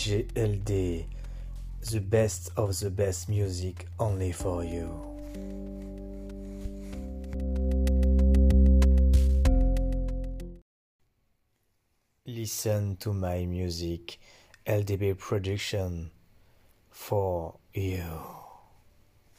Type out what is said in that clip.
JLD, the best of the best music only for you. Listen to my music, LDB production for you.